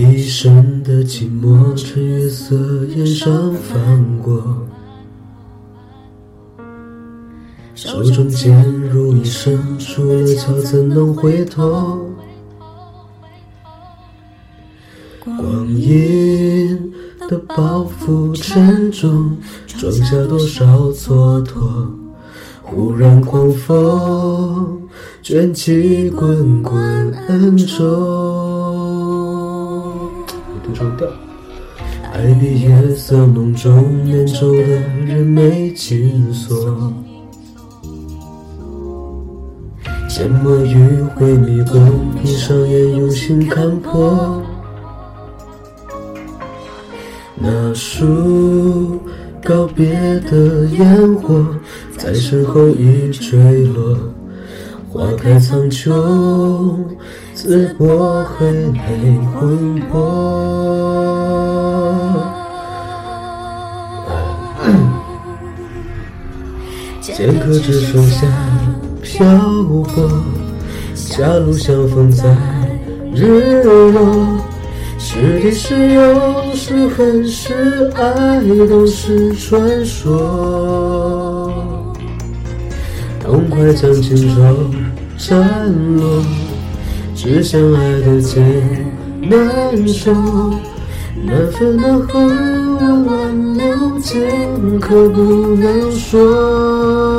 一生的寂寞，趁月色眼上翻过，手中剑如一生，出了鞘怎能回头？光阴的包袱沉重，装下多少蹉跎？忽然狂风卷起滚滚恩仇。爱比夜色浓重，念旧的人眉紧锁。缄默余晖迷宫，闭上眼用心看破。那束告别的烟火，在身后已坠落。花开苍穹，自破黑黑魂魄。剑客只剩下漂泊，狭路相逢在日落。是敌是友，是恨是爱，都是传说。爱将情愁斩落，只想爱的最难受。难分难合，万万流剑客不能说。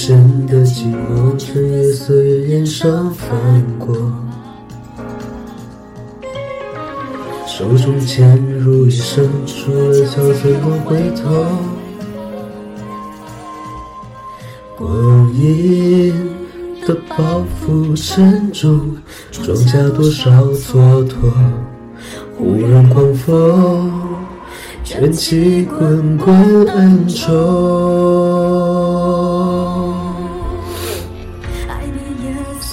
一生的寂寞，趁月色眼上翻过，手中剑如一声，出了鞘怎能回头？光阴的包袱沉重，装下多少蹉跎？忽然狂风卷起滚滚恩仇。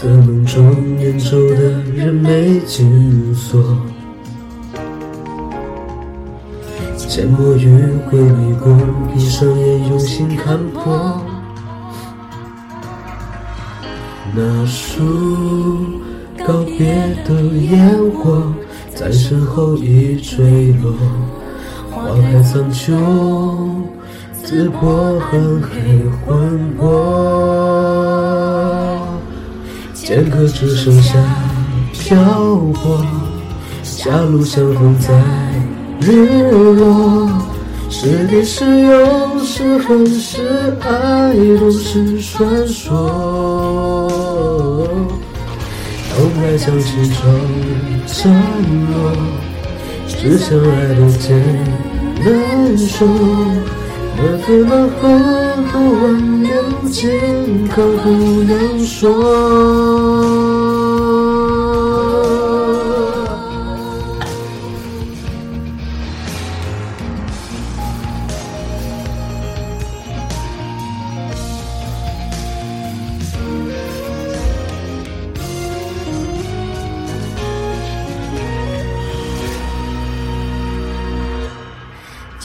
色浓重，念皱的人眉紧锁，缄默余晖迷宫，闭上眼用心看破。那束告别的烟火，在身后已坠落。花开苍穹，自破恨黑魂魄。剑客只剩下漂泊，狭路相逢在日落。是敌是友，是恨是爱，都是传说。痛快将情愁斩落，只想爱的劫难收。难分难合，多万流剑客不能说。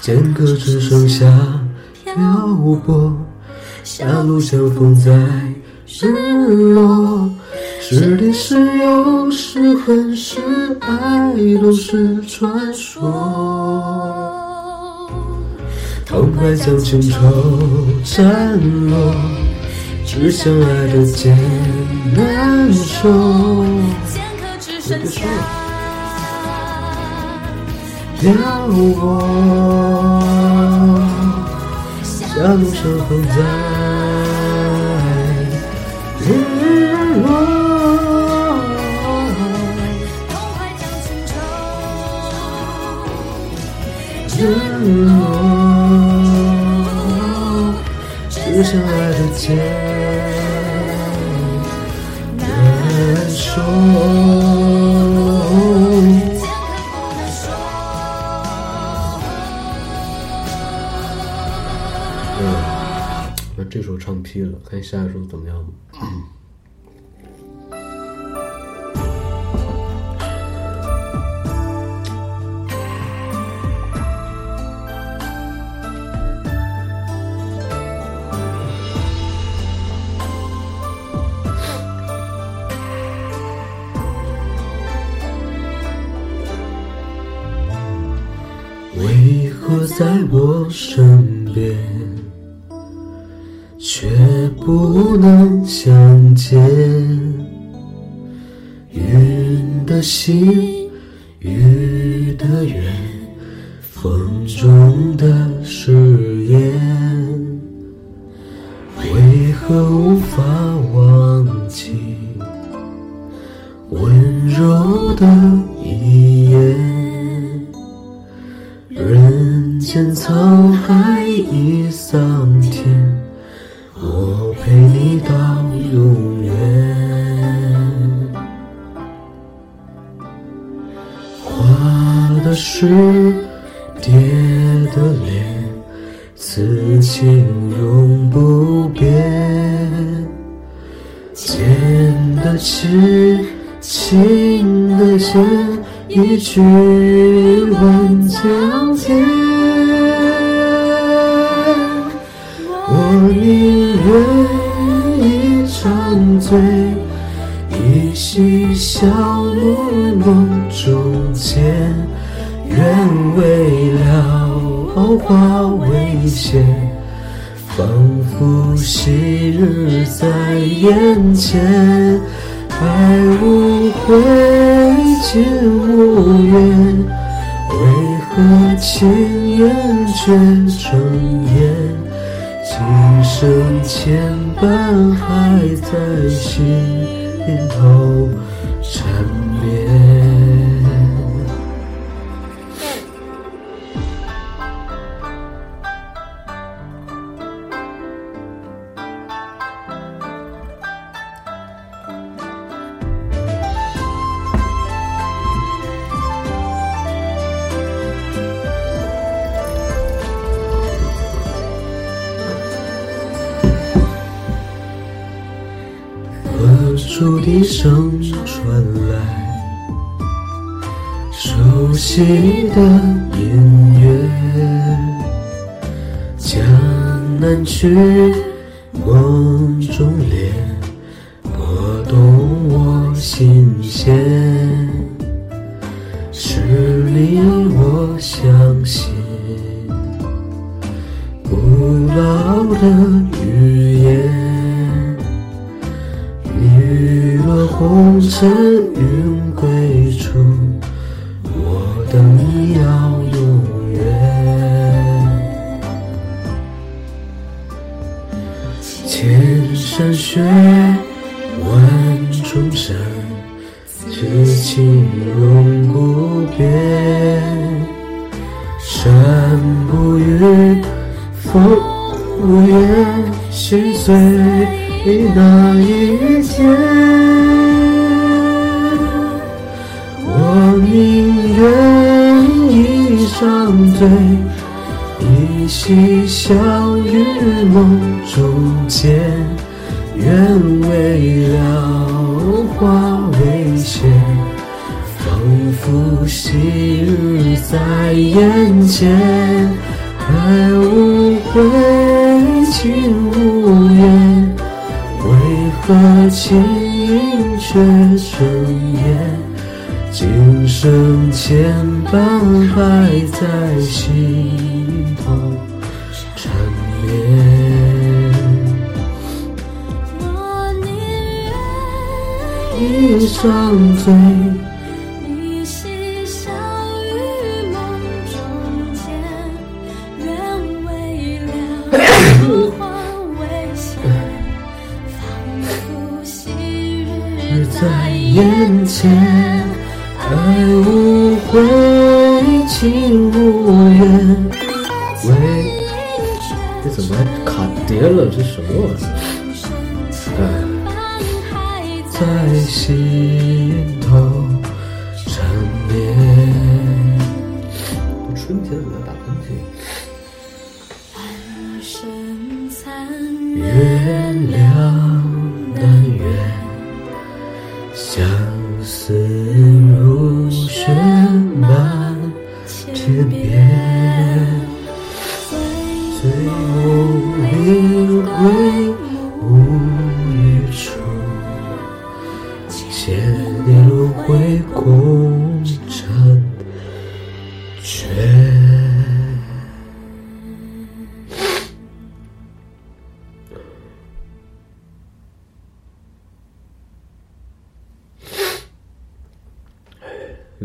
剑客只剩下漂泊，狭路相逢在日落。是敌是友，是恨是爱，都是传说。痛快将情愁斩落，只相爱的劫难收。剑客只剩下。漂泊，狭路守候在日落。痛快将情愁日落，只相爱的劫。下一首怎么样。为何在我身边，天？云的心，雨的缘，风中的誓言，为何无法忘记温柔的是蝶的脸，此情永不变。剪的纸，情的线，一曲问江天。我宁愿一场醉，一夕相遇梦中了化为仙。仿佛昔日在眼前，爱无悔，情无怨，为何情缘却成烟？今生牵绊还在心头缠绵。何处笛声传来，熟悉的音乐。江南去，梦中恋，拨动我心弦。是你我相信，古老的语言。红尘云归处，我等你要永远。千山雪，万重山，此情永不变。山不语，风不言，心碎。那一天，我宁愿一场醉，一夕相遇梦中见。愿为了花为仙，仿佛昔日在眼前，爱无悔，情无怨。为何情却成烟？今生牵绊还在心头缠绵。我宁愿一场醉，一夕相遇梦中见，愿为了化为仙，仿佛昔日在眼前，爱无悔，情无怨。喂，这怎么还卡碟了？这什么玩意儿？哎，在心头缠绵。春天怎么打喷嚏。月亮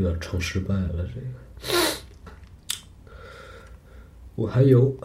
点唱失败了，这个。我还有，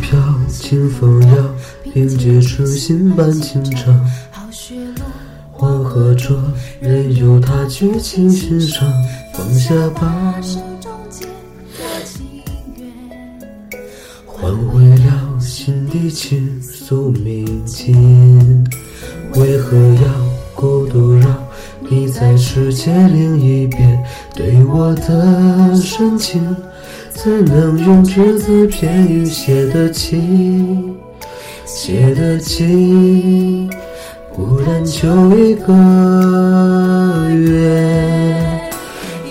飘，清风摇，凭借痴心伴情长。好雪落，黄河浊，任由它举情寻常。放下吧，手中结的情缘，换回了心底倾诉铭记。为何要孤独绕？你在世界另一边，对我的深情，怎能用只字片语写得清？写得清，不然就一个月。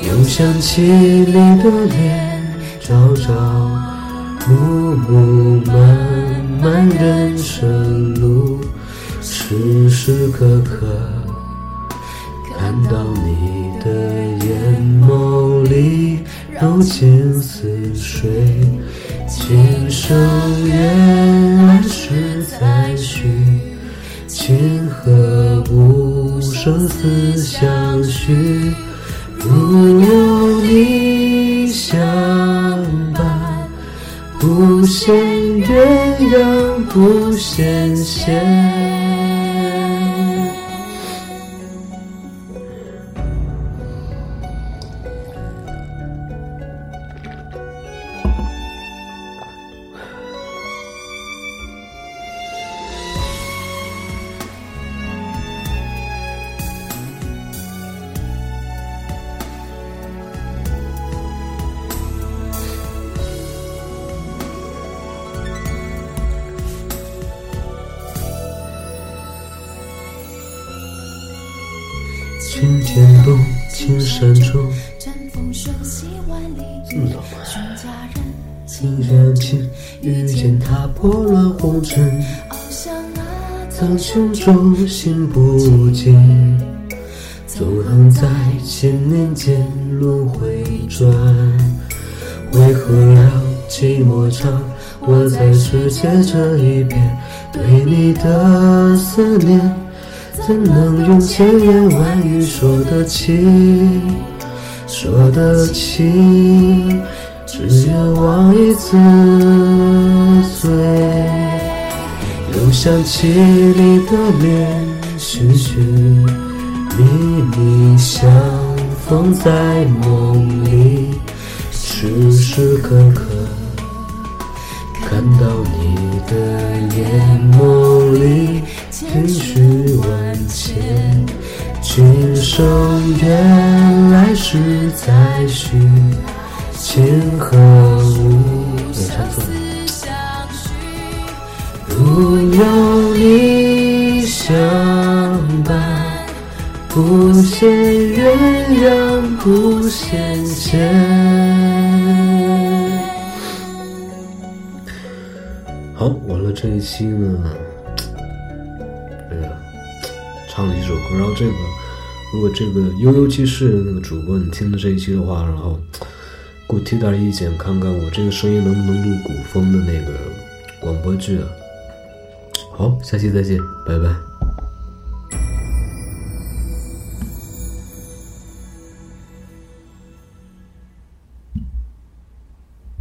又想起你的脸，朝朝暮暮，漫漫人生路，时时刻刻看到你的眼眸里柔情似水。今生原来世再续，情和无生死相许。如有你相伴，不羡鸳鸯不羡仙。青天路，青山中，阵风瞬息万里，这么早吗？寻佳人，情人情，遇见他拨乱红尘，翱翔啊，苍穹中心不静，纵横在千年间轮回转。为何让寂寞长？我在世界这一边，对你的思念，怎能用千言万语说得清？说得清，只愿忘一次醉。又想起你的脸，寻寻觅觅，相逢在梦里，时时刻刻看到你的眼眸里，情绪万千。今生缘来世再续，情和无。没唱错了。相许，如有你相伴，不羡鸳鸯不羡仙。好，完了这一期呢，唱了一首歌，然后这个，如果这个悠悠记事的那个主播你听了这一期的话，然后给我提点意见，看看我这个声音能不能录古风的那个广播剧啊。好，下期再见，拜拜。